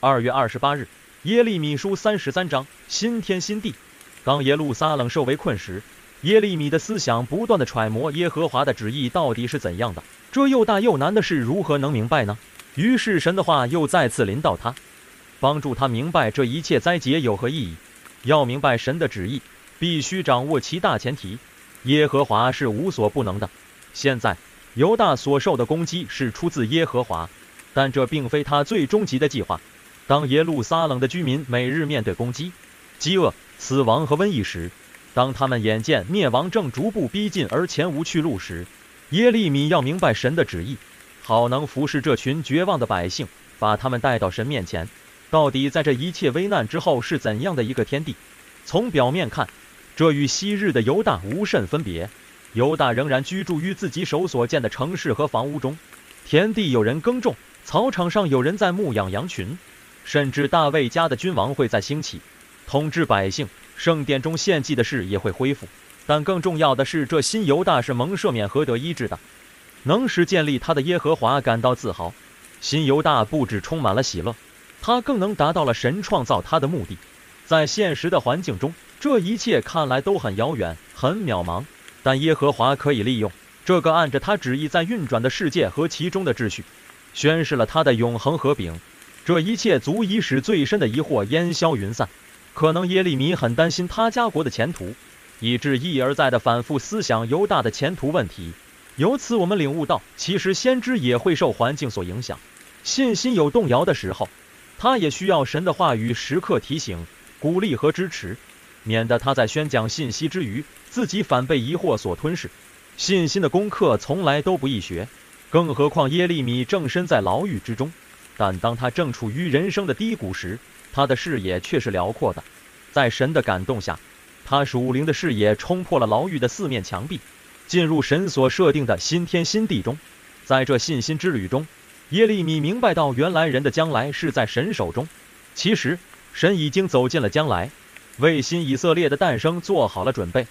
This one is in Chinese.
二月二十八日，耶利米书三十三章，新天新地。当耶路撒冷受围困时，耶利米的思想不断地揣摩耶和华的旨意到底是怎样的。这又大又难的事，如何能明白呢？于是神的话又再次临到他，帮助他明白这一切灾劫有何意义。要明白神的旨意，必须掌握其大前提：耶和华是无所不能的。现在犹大所受的攻击是出自耶和华，但这并非他最终极的计划。当耶路撒冷的居民每日面对攻击、饥饿、死亡和瘟疫时，当他们眼见灭亡正逐步逼近而前无去路时，耶利米要明白神的旨意，好能服侍这群绝望的百姓，把他们带到神面前。到底在这一切危难之后是怎样的一个天地？从表面看，这与昔日的犹大无甚分别。犹大仍然居住于自己手所建的城市和房屋中，田地有人耕种，草场上有人在牧养羊群。甚至大卫家的君王会再兴起，统治百姓，圣殿中献祭的事也会恢复。但更重要的是，这新犹大是蒙赦免和得医治的，能使建立他的耶和华感到自豪。新犹大不止充满了喜乐，他更能达到了神创造他的目的。在现实的环境中，这一切看来都很遥远、很渺茫，但耶和华可以利用这个按着他旨意在运转的世界和其中的秩序，宣示了他的永恒和平。这一切足以使最深的疑惑烟消云散。可能耶利米很担心他家国的前途，以致一而再的反复思想犹大的前途问题。由此，我们领悟到，其实先知也会受环境所影响，信心有动摇的时候，他也需要神的话语时刻提醒、鼓励和支持，免得他在宣讲信息之余，自己反被疑惑所吞噬。信心的功课从来都不易学，更何况耶利米正身在牢狱之中。但当他正处于人生的低谷时，他的视野却是辽阔的。在神的感动下，他属灵的视野冲破了牢狱的四面墙壁，进入神所设定的新天新地中。在这信心之旅中，耶利米明白到，原来人的将来是在神手中。其实，神已经走进了将来，为新以色列的诞生做好了准备。